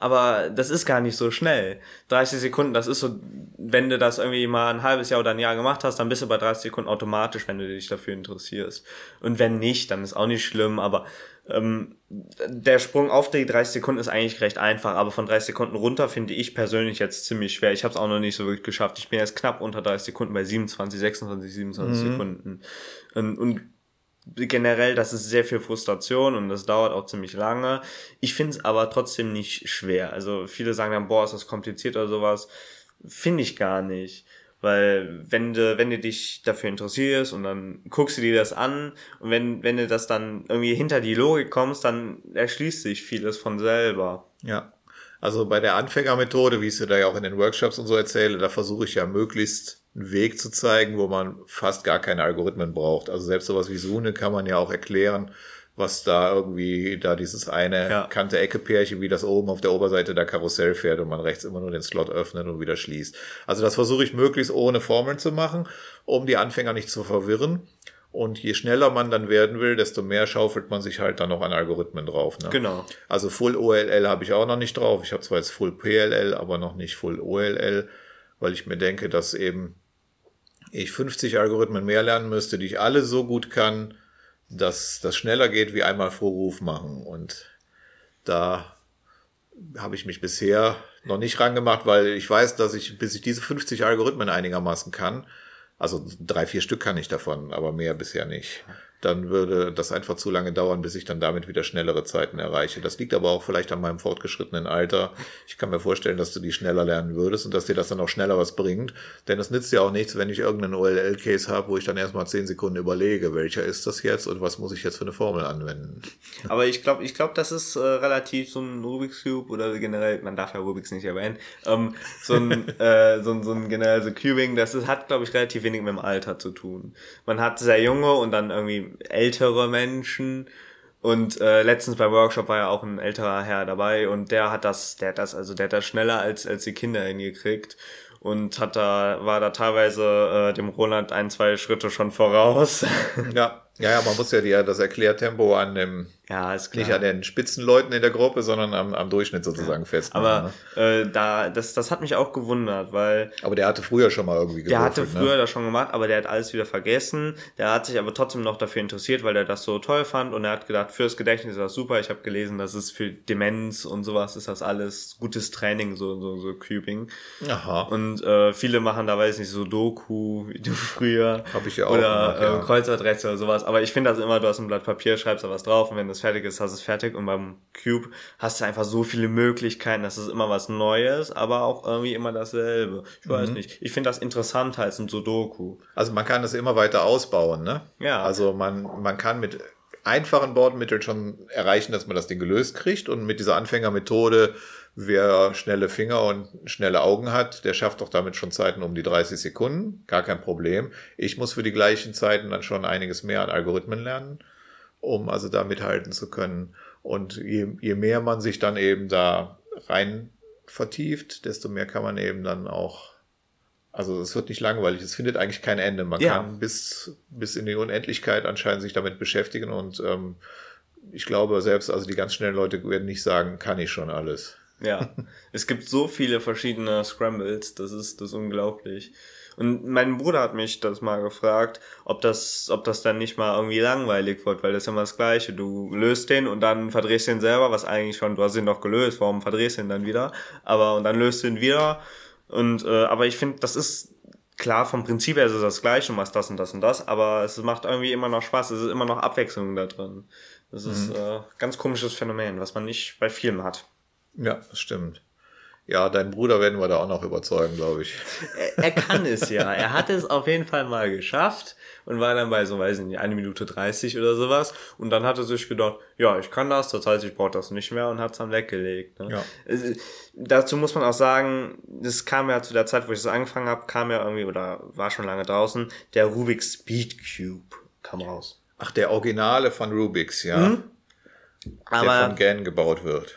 aber das ist gar nicht so schnell. 30 Sekunden, das ist so, wenn du das irgendwie mal ein halbes Jahr oder ein Jahr gemacht hast, dann bist du bei 30 Sekunden automatisch, wenn du dich dafür interessierst. Und wenn nicht, dann ist auch nicht schlimm, aber ähm, der Sprung auf die 30 Sekunden ist eigentlich recht einfach, aber von 30 Sekunden runter finde ich persönlich jetzt ziemlich schwer. Ich habe es auch noch nicht so wirklich geschafft. Ich bin jetzt knapp unter 30 Sekunden bei 27, 26, 27 mhm. Sekunden. Und, und generell, das ist sehr viel Frustration und das dauert auch ziemlich lange. Ich finde es aber trotzdem nicht schwer. Also viele sagen dann, boah, ist das kompliziert oder sowas. Finde ich gar nicht. Weil wenn du, wenn du dich dafür interessierst und dann guckst du dir das an und wenn, wenn du das dann irgendwie hinter die Logik kommst, dann erschließt sich vieles von selber. Ja. Also bei der Anfängermethode, wie ich es da ja auch in den Workshops und so erzähle, da versuche ich ja möglichst einen Weg zu zeigen, wo man fast gar keine Algorithmen braucht. Also selbst sowas wie Sune kann man ja auch erklären, was da irgendwie da dieses eine ja. Kante-Ecke-Pärchen, wie das oben auf der Oberseite der Karussell fährt und man rechts immer nur den Slot öffnet und wieder schließt. Also das versuche ich möglichst ohne Formeln zu machen, um die Anfänger nicht zu verwirren. Und je schneller man dann werden will, desto mehr schaufelt man sich halt dann noch an Algorithmen drauf. Ne? Genau. Also Full OLL habe ich auch noch nicht drauf. Ich habe zwar jetzt Full PLL, aber noch nicht Full OLL, weil ich mir denke, dass eben ich 50 Algorithmen mehr lernen müsste, die ich alle so gut kann, dass das schneller geht wie einmal Vorruf machen. Und da habe ich mich bisher noch nicht rangemacht, weil ich weiß, dass ich, bis ich diese 50 Algorithmen einigermaßen kann, also drei, vier Stück kann ich davon, aber mehr bisher nicht dann würde das einfach zu lange dauern, bis ich dann damit wieder schnellere Zeiten erreiche. Das liegt aber auch vielleicht an meinem fortgeschrittenen Alter. Ich kann mir vorstellen, dass du die schneller lernen würdest und dass dir das dann auch schneller was bringt. Denn es nützt ja auch nichts, wenn ich irgendeinen OLL-Case habe, wo ich dann erstmal zehn Sekunden überlege, welcher ist das jetzt und was muss ich jetzt für eine Formel anwenden. Aber ich glaube, ich glaube, das ist äh, relativ so ein Rubik's Cube oder generell, man darf ja Rubik's nicht erwähnen, ähm, so ein, äh, so, so ein generell so Cubing, das ist, hat, glaube ich, relativ wenig mit dem Alter zu tun. Man hat sehr junge und dann irgendwie ältere Menschen. Und äh, letztens beim Workshop war ja auch ein älterer Herr dabei und der hat das, der hat das, also der hat das schneller als, als die Kinder hingekriegt und hat da, war da teilweise äh, dem Roland ein, zwei Schritte schon voraus. Ja, ja, ja, man muss ja die, das Erklärtempo an dem ja, ist klar. Nicht an den Spitzenleuten in der Gruppe, sondern am, am Durchschnitt sozusagen ja. festmachen. Aber ne? äh, da, das, das hat mich auch gewundert, weil. Aber der hatte früher schon mal irgendwie gewürfelt, Der hatte ne? früher ne? das schon gemacht, aber der hat alles wieder vergessen. Der hat sich aber trotzdem noch dafür interessiert, weil er das so toll fand und er hat gedacht, fürs Gedächtnis ist das super. Ich habe gelesen, das ist für Demenz und sowas ist das alles gutes Training, so, so, so Cubing. Aha. Und äh, viele machen da, weiß nicht, so Doku, wie du früher. Hab ich ja auch. Oder gemacht, ja. äh, Kreuzworträtsel oder sowas. Aber ich finde das immer, du hast ein Blatt Papier, schreibst da was drauf und wenn das fertig ist, hast du es fertig und beim Cube hast du einfach so viele Möglichkeiten, das ist immer was Neues, aber auch irgendwie immer dasselbe. Ich weiß mhm. nicht. Ich finde das interessanter als ein Sudoku. Also man kann das immer weiter ausbauen, ne? Ja. Also man, man kann mit einfachen Bordmitteln schon erreichen, dass man das Ding gelöst kriegt und mit dieser Anfängermethode Wer schnelle Finger und schnelle Augen hat, der schafft doch damit schon Zeiten um die 30 Sekunden. Gar kein Problem. Ich muss für die gleichen Zeiten dann schon einiges mehr an Algorithmen lernen, um also da mithalten zu können. Und je, je mehr man sich dann eben da rein vertieft, desto mehr kann man eben dann auch Also es wird nicht langweilig, es findet eigentlich kein Ende. Man Ja. kann bis, bis in die Unendlichkeit anscheinend sich damit beschäftigen und ähm, ich glaube selbst, also die ganz schnellen Leute werden nicht sagen, kann ich schon alles. Ja, es gibt so viele verschiedene Scrambles, das ist, das ist unglaublich. Und mein Bruder hat mich das mal gefragt, ob das, ob das dann nicht mal irgendwie langweilig wird, weil das ist immer das Gleiche. Du löst den und dann verdrehst den selber, was eigentlich schon, du hast ihn doch gelöst, warum verdrehst du ihn dann wieder? Aber, und dann löst du ihn wieder. Und, äh, aber ich finde, das ist, klar, vom Prinzip her ist es das Gleiche, du machst das und das und das, aber es macht irgendwie immer noch Spaß, es ist immer noch Abwechslung da drin. Das ist, äh, ganz komisches Phänomen, was man nicht bei Filmen hat. Ja, das stimmt. Ja, deinen Bruder werden wir da auch noch überzeugen, glaube ich. er, er kann es ja. Er hat es auf jeden Fall mal geschafft und war dann bei so, weiß ich nicht, eine Minute 30 oder sowas. Und dann hat er sich gedacht, ja, ich kann das, das heißt, ich brauche das nicht mehr und hat es dann weggelegt. Ne? Ja. Es- Dazu muss man auch sagen, das kam ja zu der Zeit, wo ich das angefangen habe, kam ja irgendwie, oder war schon lange draußen, der Rubik's Speed Cube kam raus. Ach, der Originale von Rubix, ja. Der Aber von Gan gebaut wird.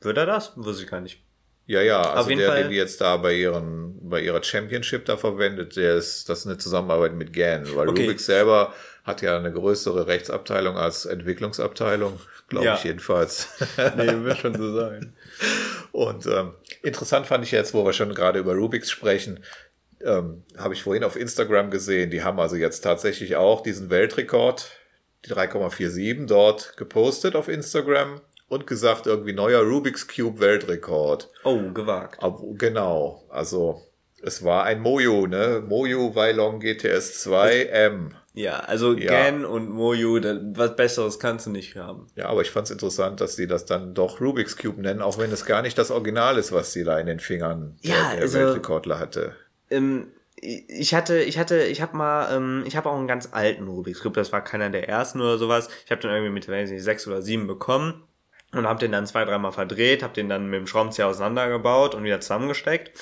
Wird er das? Wusste ich gar nicht. Ja, ja, also der, Fall- den die jetzt da bei ihren, bei ihrer Championship da verwendet, der ist, das ist eine Zusammenarbeit mit GAN, weil Okay. Rubik selber hat ja eine größere Rechtsabteilung als Entwicklungsabteilung, glaube Ja. ich jedenfalls. Nee, wird schon so sein. Und ähm, interessant fand ich jetzt, wo wir schon gerade über Rubix sprechen, ähm, habe ich vorhin auf Instagram gesehen, die haben also jetzt tatsächlich auch diesen Weltrekord, die 3,47 dort gepostet auf Instagram und gesagt, irgendwie neuer Rubik's Cube Weltrekord. Oh, gewagt. Aber, genau, also es war ein Mojo, ne? Mojo Weilong GTS 2 M. Ja, also Ja. Gan und Moju, da- was Besseres kannst du nicht haben. Ja, aber ich fand es interessant, dass sie das dann doch Rubik's Cube nennen, auch wenn es gar nicht das Original ist, was sie da in den Fingern Ja, der, der also- Weltrekordler hatte. Ähm, ich hatte, ich hatte, ich habe mal, ähm, ich habe auch einen ganz alten Rubik's Cube, das war keiner der ersten oder sowas. Ich habe den irgendwie mit, weiß nicht, sechs oder sieben bekommen und habe den dann zwei, dreimal verdreht, habe den dann mit dem Schraubenzieher auseinandergebaut und wieder zusammengesteckt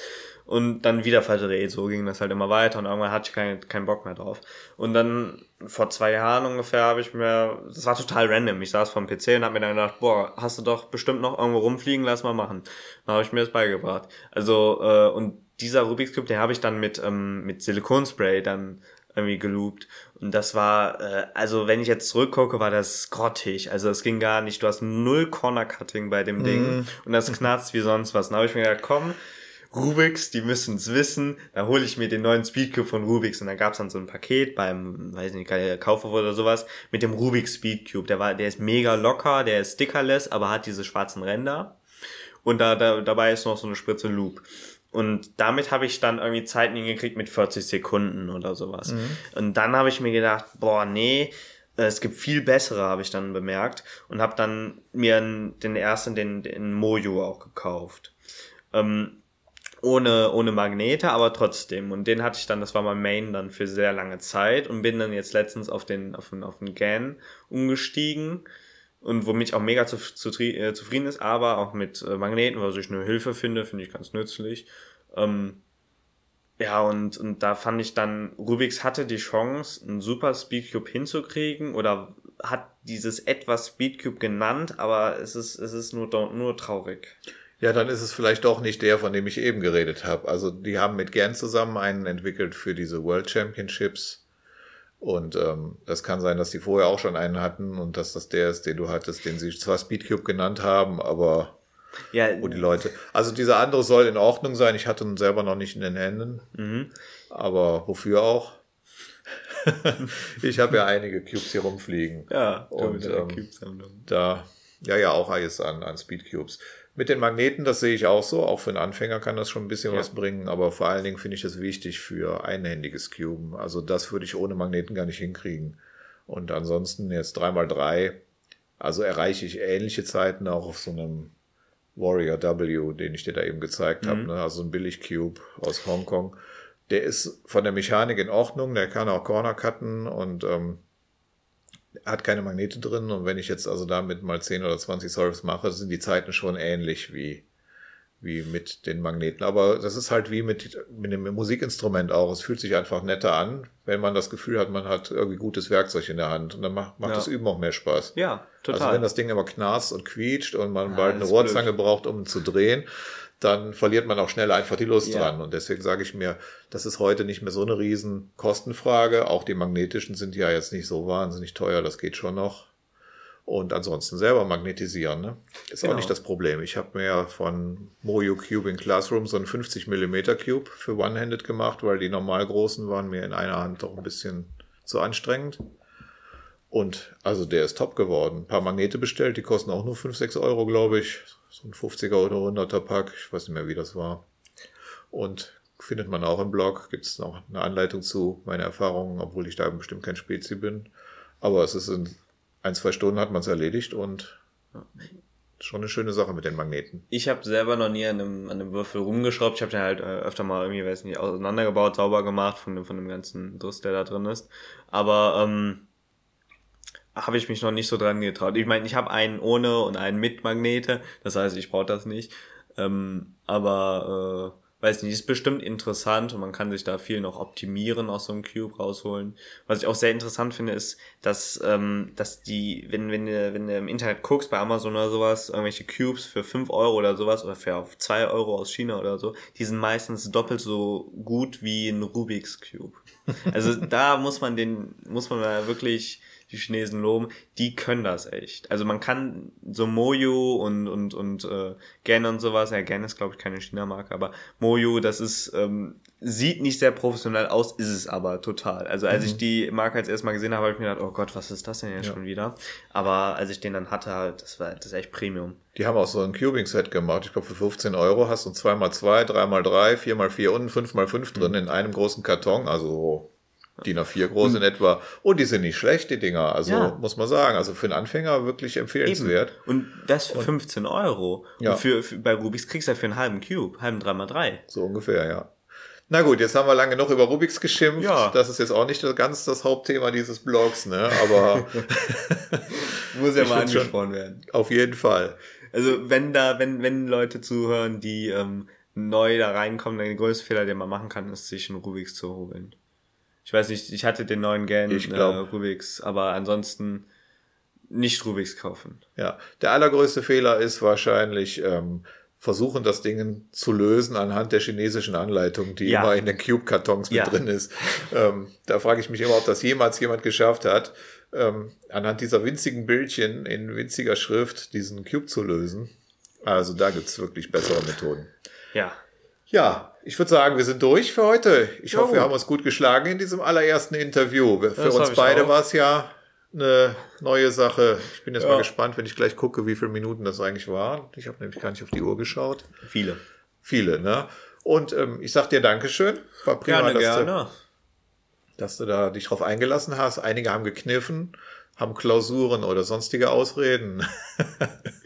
und dann wieder verdreht. So ging das halt immer weiter und irgendwann hatte ich keinen keinen Bock mehr drauf. Und dann vor zwei Jahren ungefähr habe ich mir, das war total random. Ich saß vom PC und habe mir dann gedacht, boah, hast du doch bestimmt noch irgendwo rumfliegen, lass mal machen. Dann habe ich mir das beigebracht. Also äh, und dieser Rubik's Cube, den habe ich dann mit ähm, mit Silikonspray dann irgendwie geloopt. Und das war, äh, also wenn ich jetzt zurückgucke, war das grottig. Also es ging gar nicht. Du hast null Corner Cutting bei dem Ding und das knarzt wie sonst was. Dann habe ich mir gedacht, komm, Rubix, die müssen es wissen. Da hole ich mir den neuen Speedcube von Rubix und dann gab's dann so ein Paket beim, weiß nicht, Kaufhof oder sowas mit dem Rubix Speedcube. Der war, der ist mega locker, der ist stickerless, aber hat diese schwarzen Ränder. Und da, da dabei ist noch so eine Spritze Loop. Und damit habe ich dann irgendwie Zeiten hingekriegt mit 40 Sekunden oder sowas. Und dann habe ich mir gedacht, boah, nee, es gibt viel bessere, habe ich dann bemerkt. Und habe dann mir den ersten, den, den Mojo auch gekauft. Ähm, ohne, ohne Magnete, aber trotzdem. Und den hatte ich dann, das war mein Main dann für sehr lange Zeit und bin dann jetzt letztens auf den, auf den, auf den GAN umgestiegen und womit ich auch mega zu, zu, äh, zufrieden ist, aber auch mit äh, Magneten, was ich eine Hilfe finde, finde ich ganz nützlich. Ähm, ja, und, und da fand ich dann, Rubix hatte die Chance, einen super Speedcube hinzukriegen oder hat dieses etwas Speedcube genannt, aber es ist, es ist nur, nur traurig. Ja, dann ist es vielleicht doch nicht der, von dem ich eben geredet habe. Also die haben mit Gern zusammen einen entwickelt für diese World Championships. Und ähm, das kann sein, dass die vorher auch schon einen hatten und dass das der ist, den du hattest, den sie zwar Speedcube genannt haben, aber Ja, wo die Leute. Also dieser andere soll in Ordnung sein. Ich hatte ihn selber noch nicht in den Händen. mhm. Aber wofür auch? ich habe ja einige Cubes hier rumfliegen. ja, Und, ähm. Da, ja, ja, auch alles an, an Speedcubes. Mit den Magneten, das sehe ich auch so. Auch für einen Anfänger kann das schon ein bisschen Ja. was bringen. Aber vor allen Dingen finde ich es wichtig für einhändiges Cuben. Also das würde ich ohne Magneten gar nicht hinkriegen. Und ansonsten jetzt 3x3. Also erreiche ich ähnliche Zeiten auch auf so einem Warrior W, den ich dir da eben gezeigt habe. Ne? Also ein Billig-Cube aus Hongkong. Der ist von der Mechanik in Ordnung. Der kann auch Corner cutten und ähm, hat keine Magnete drin und wenn ich jetzt also damit mal 10 oder 20 Solves mache, sind die Zeiten schon ähnlich wie, wie mit den Magneten. Aber das ist halt wie mit, mit dem Musikinstrument auch. Es fühlt sich einfach netter an, wenn man das Gefühl hat, man hat irgendwie gutes Werkzeug in der Hand und dann macht, macht Ja. das Üben auch mehr Spaß. Ja, total. Also wenn das Ding immer knarzt und quietscht und man Ah, bald eine Rohrzange braucht, um ihn zu drehen, dann verliert man auch schnell einfach die Lust Ja. dran. Und deswegen sage ich mir, das ist heute nicht mehr so eine riesen Kostenfrage. Auch die magnetischen sind ja jetzt nicht so wahnsinnig teuer, das geht schon noch. Und ansonsten selber magnetisieren, ne? Ist Genau. auch nicht das Problem. Ich habe mir ja von Mojo Cube in Classroom so einen 50 mm Cube für One-Handed gemacht, weil die normal großen waren mir in einer Hand doch ein bisschen zu anstrengend. Und also der ist top geworden. Ein paar Magnete bestellt, die kosten auch nur 5, 6 Euro, glaube ich. So ein 50er oder 100er Pack. Ich weiß nicht mehr, wie das war. Und findet man auch im Blog. Gibt es noch eine Anleitung zu meine Erfahrungen, obwohl ich da bestimmt kein Spezi bin. Aber es ist in ein, zwei Stunden hat man es erledigt und schon eine schöne Sache mit den Magneten. Ich habe selber noch nie an einem, an einem Würfel rumgeschraubt. Ich habe den halt äh, öfter mal irgendwie, weiß nicht, auseinandergebaut, sauber gemacht von dem, von dem ganzen Driss, der da drin ist. Aber ähm, habe ich mich noch nicht so dran getraut. Ich meine, ich habe einen ohne und einen mit Magnete. Das heißt, ich brauche das nicht. Ähm, aber äh, weiß nicht, ist bestimmt interessant und man kann sich da viel noch optimieren aus so einem Cube rausholen. Was ich auch sehr interessant finde, ist, dass, ähm, dass die, wenn, wenn, du, wenn du im Internet guckst, bei Amazon oder sowas, irgendwelche Cubes für 5 Euro oder sowas oder für 2 Euro aus China oder so, die sind meistens doppelt so gut wie ein Rubik's Cube. Also da muss man den, muss man da wirklich die Chinesen loben, die können das echt. Also man kann so Mojo und und und äh, Gen und sowas, ja Gen ist glaube ich keine China-Marke, aber Mojo, das ist ähm, sieht nicht sehr professionell aus, ist es aber total. Also als ich die Marke als erstes Mal gesehen habe, habe ich mir gedacht, oh Gott, was ist das denn jetzt Ja. schon wieder? Aber als ich den dann hatte, halt, das war das ist echt Premium. Die haben auch so ein Cubing-Set gemacht. Ich glaube, für 15 Euro hast du ein 2x2, 3x3, 4x4 und ein 5x5 drin in einem großen Karton. Also so DIN A4 groß in etwa. Und die sind nicht schlecht, die Dinger. Also Ja. muss man sagen. Also für einen Anfänger wirklich empfehlenswert. Und das für 15 Euro. Ja. Und für, für bei Rubik's kriegst du ja für einen halben Cube, halben 3x3. So ungefähr, ja. Na gut, jetzt haben wir lange noch über Rubik's geschimpft. Ja. Das ist jetzt auch nicht ganz das Hauptthema dieses Blogs, ne? Aber Muss ja mal angesprochen werden. auf jeden Fall. Also wenn da, wenn, wenn Leute zuhören, die ähm, neu da reinkommen, dann der größte Fehler, den man machen kann, ist sich einen Rubik's zu holen. Ich weiß nicht, ich hatte den neuen Gan Ich glaub- äh, Rubik's, aber ansonsten nicht Rubik's kaufen. Ja, der allergrößte Fehler ist wahrscheinlich ähm, versuchen, das Ding zu lösen anhand der chinesischen Anleitung, die Ja. immer in den Cube-Kartons mit Ja. drin ist. Ähm, da frage ich mich immer, ob das jemals jemand geschafft hat, ähm, anhand dieser winzigen Bildchen in winziger Schrift diesen Cube zu lösen. Also da gibt's wirklich bessere Methoden. Ja. Ja, ich würde sagen, wir sind durch für heute. Ich Ja, hoffe, wir haben uns gut geschlagen in diesem allerersten Interview. Für Das uns beide war es ja eine neue Sache. Ich bin jetzt Ja. mal gespannt, wenn ich gleich gucke, wie viele Minuten das eigentlich waren. Ich habe nämlich gar nicht auf die Uhr geschaut. Viele. Viele, ne? Und ähm, ich sag dir Dankeschön. War prima, Gerne, dass, Du, gerne. dass du da dich drauf eingelassen hast. Einige haben gekniffen, haben Klausuren oder sonstige Ausreden.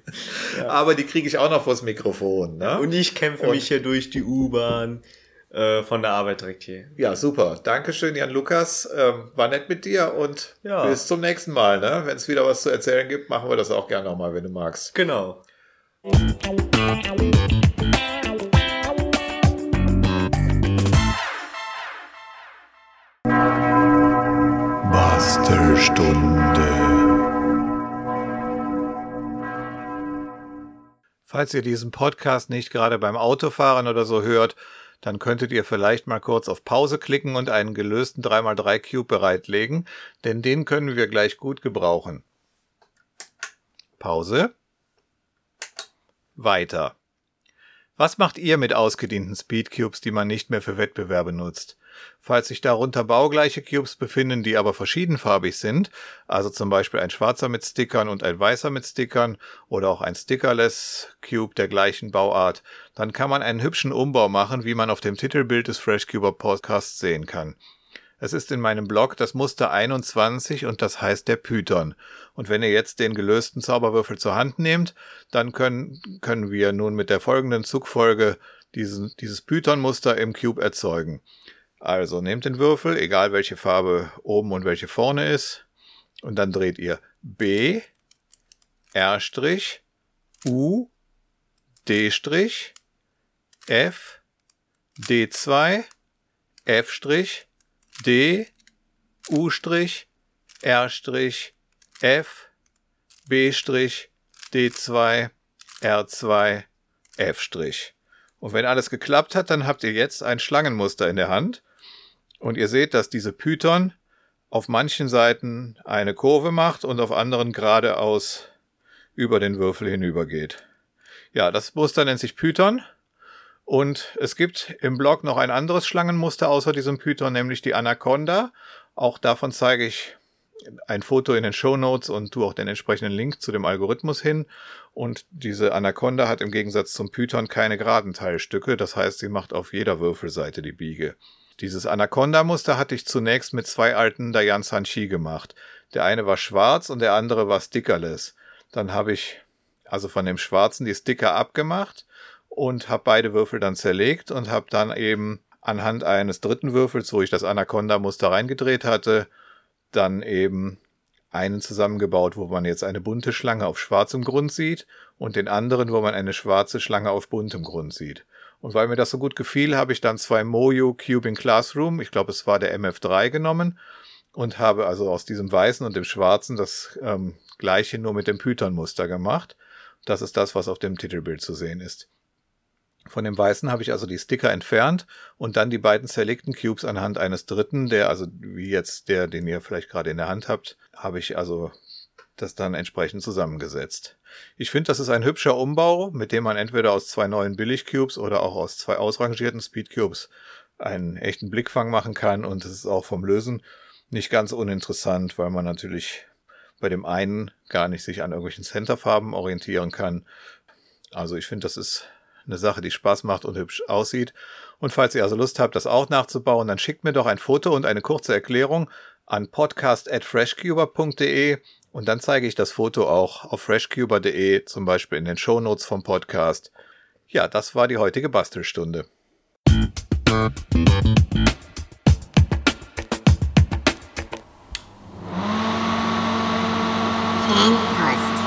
Aber die kriege ich auch noch vors Mikrofon. Ne? Und ich kämpfe Und- mich hier durch die U-Bahn äh, von der Arbeit direkt hier. Ja, super. Dankeschön, Jan Lukas. Ähm, war nett mit dir und Ja. bis zum nächsten Mal. Ne? Wenn es wieder was zu erzählen gibt, machen wir das auch gerne nochmal, wenn du magst. Genau. Bastelstunde. Falls ihr diesen Podcast nicht gerade beim Autofahren oder so hört, dann könntet ihr vielleicht mal kurz auf Pause klicken und einen gelösten 3x3 Cube bereitlegen, denn den können wir gleich gut gebrauchen. Pause. Weiter. Was macht ihr mit ausgedienten Speedcubes, die man nicht mehr für Wettbewerbe nutzt? Falls sich darunter baugleiche Cubes befinden, die aber verschiedenfarbig sind, also zum Beispiel ein schwarzer mit Stickern und ein weißer mit Stickern oder auch ein Stickerless Cube der gleichen Bauart, dann kann man einen hübschen Umbau machen, wie man auf dem Titelbild des FreshCuber Podcasts sehen kann. Es ist in meinem Blog das Muster 21 und das heißt der Python. Und wenn ihr jetzt den gelösten Zauberwürfel zur Hand nehmt, dann können, können wir nun mit der folgenden Zugfolge diesen, dieses Python-Muster im Cube erzeugen. Also nehmt den Würfel, egal welche Farbe oben und welche vorne ist, und dann dreht ihr B, R', U, D', F, D2, F', D, U', R', F, B', D2, R2, F'. Und wenn alles geklappt hat, dann habt ihr jetzt ein Schlangenmuster in der Hand. Und ihr seht, dass diese Python auf manchen Seiten eine Kurve macht und auf anderen geradeaus über den Würfel hinübergeht. Ja, das Muster nennt sich Python. Und es gibt im Blog noch ein anderes Schlangenmuster außer diesem Python, nämlich die Anaconda. Auch davon zeige ich ein Foto in den Show Notes und tu auch den entsprechenden Link zu dem Algorithmus hin. Und diese Anaconda hat im Gegensatz zum Python keine geraden Teilstücke. Das heißt, sie macht auf jeder Würfelseite die Biege. Dieses Anaconda-Muster hatte ich zunächst mit zwei alten Dayan Sanchi gemacht. Der eine war schwarz und der andere war stickerless. Dann habe ich also von dem schwarzen die Sticker abgemacht und habe beide Würfel dann zerlegt und habe dann eben anhand eines dritten Würfels, wo ich das Anaconda-Muster reingedreht hatte, dann eben einen zusammengebaut, wo man jetzt eine bunte Schlange auf schwarzem Grund sieht und den anderen, wo man eine schwarze Schlange auf buntem Grund sieht. Und weil mir das so gut gefiel, habe ich dann zwei Mojo Cubing Classroom, ich glaube es war der MF3 genommen und habe also aus diesem weißen und dem schwarzen das ähm, gleiche nur mit dem Python-Muster gemacht. Das ist das, was auf dem Titelbild zu sehen ist. Von dem weißen habe ich also die Sticker entfernt und dann die beiden zerlegten Cubes anhand eines dritten, der also wie jetzt der, den ihr vielleicht gerade in der Hand habt, habe ich also das dann entsprechend zusammengesetzt. Ich finde, das ist ein hübscher Umbau, mit dem man entweder aus zwei neuen Billig-Cubes oder auch aus zwei ausrangierten Speed-Cubes einen echten Blickfang machen kann und es ist auch vom Lösen nicht ganz uninteressant, weil man natürlich bei dem einen gar nicht sich an irgendwelchen Centerfarben orientieren kann. Also ich finde, das ist eine Sache, die Spaß macht und hübsch aussieht. Und falls ihr also Lust habt, das auch nachzubauen, dann schickt mir doch ein Foto und eine kurze Erklärung an podcast.freshcuber.de und dann zeige ich das Foto auch auf freshcuber.de, zum Beispiel in den Shownotes vom Podcast. Ja, das war die heutige Bastelstunde. Fanpost.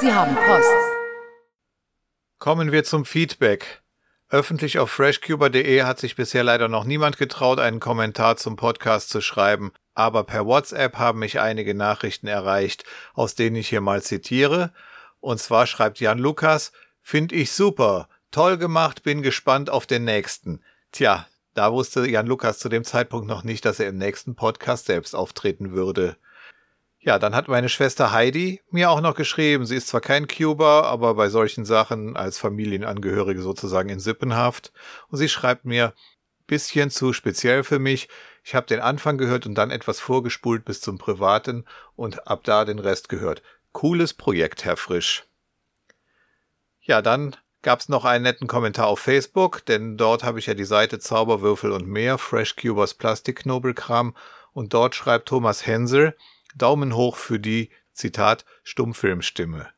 Sie haben Post. Kommen wir zum Feedback. Öffentlich auf freshcuber.de hat sich bisher leider noch niemand getraut, einen Kommentar zum Podcast zu schreiben, aber per WhatsApp haben mich einige Nachrichten erreicht, aus denen ich hier mal zitiere. Und zwar schreibt Jan Lukas, Find ich super, toll gemacht, bin gespannt auf den nächsten. Tja, da wusste Jan Lukas zu dem Zeitpunkt noch nicht, dass er im nächsten Podcast selbst auftreten würde. Ja, dann hat meine Schwester Heidi mir auch noch geschrieben. Sie ist zwar kein Cuber, aber bei solchen Sachen als Familienangehörige sozusagen in Sippenhaft. Und sie schreibt mir, bisschen zu speziell für mich. Ich habe den Anfang gehört und dann etwas vorgespult bis zum Privaten und ab da den Rest gehört. Cooles Projekt, Herr Frisch. Ja, dann gab's noch einen netten Kommentar auf Facebook, denn dort habe ich ja die Seite Zauberwürfel und mehr, Fresh Cubers Plastikknobelkram und dort schreibt Thomas Hensel, Daumen hoch für die, Zitat, Stummfilmstimme.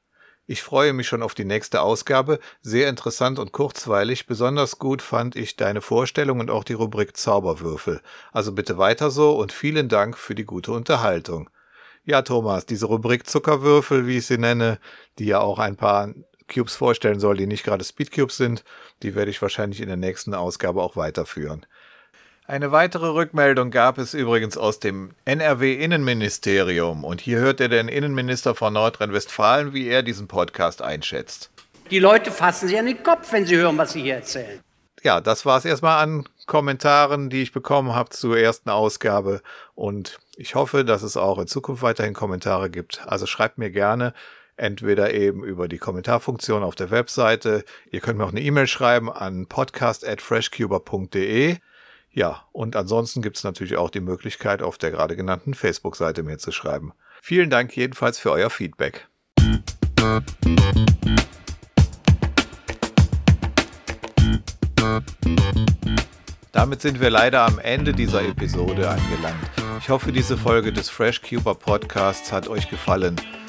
Ich freue mich schon auf die nächste Ausgabe. Sehr interessant und kurzweilig. Besonders gut fand ich deine Vorstellung und auch die Rubrik Zauberwürfel. Also bitte weiter so und vielen Dank für die gute Unterhaltung. Ja, Thomas, diese Rubrik Zuckerwürfel, wie ich sie nenne, die ja auch ein paar Cubes vorstellen soll, die nicht gerade Speedcubes sind, die werde ich wahrscheinlich in der nächsten Ausgabe auch weiterführen. Eine weitere Rückmeldung gab es übrigens aus dem NRW-Innenministerium. Und hier hört ihr den Innenminister von Nordrhein-Westfalen, wie er diesen Podcast einschätzt. Die Leute fassen sich an den Kopf, wenn sie hören, was sie hier erzählen. Ja, das war es erstmal an Kommentaren, die ich bekommen habe zur ersten Ausgabe. Und ich hoffe, dass es auch in Zukunft weiterhin Kommentare gibt. Also schreibt mir gerne entweder eben über die Kommentarfunktion auf der Webseite. Ihr könnt mir auch eine E-Mail schreiben an podcast@freshcuber.de ja, und ansonsten gibt es natürlich auch die Möglichkeit, auf der gerade genannten Facebook-Seite mir zu schreiben. Vielen Dank jedenfalls für euer Feedback. Damit sind wir leider am Ende dieser Episode angelangt. Ich hoffe, diese Folge des Fresh Cuber Podcasts hat euch gefallen.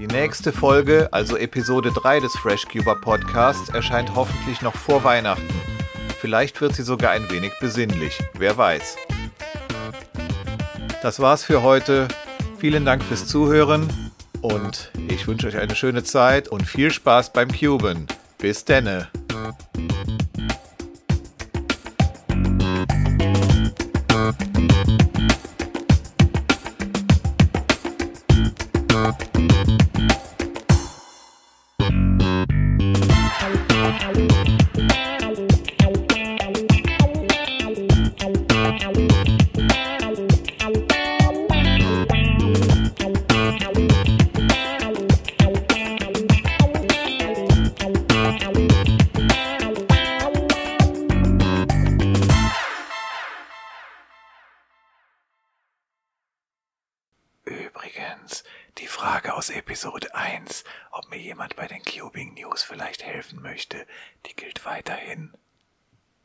Die nächste Folge, also Episode 3 des FreshCuber Podcasts, erscheint hoffentlich noch vor Weihnachten. Vielleicht wird sie sogar ein wenig besinnlich, wer weiß. Das war's für heute. Vielen Dank fürs Zuhören und ich wünsche euch eine schöne Zeit und viel Spaß beim Cuben. Bis denne. Episode 1, ob mir jemand bei den Cubing News vielleicht helfen möchte, die gilt weiterhin.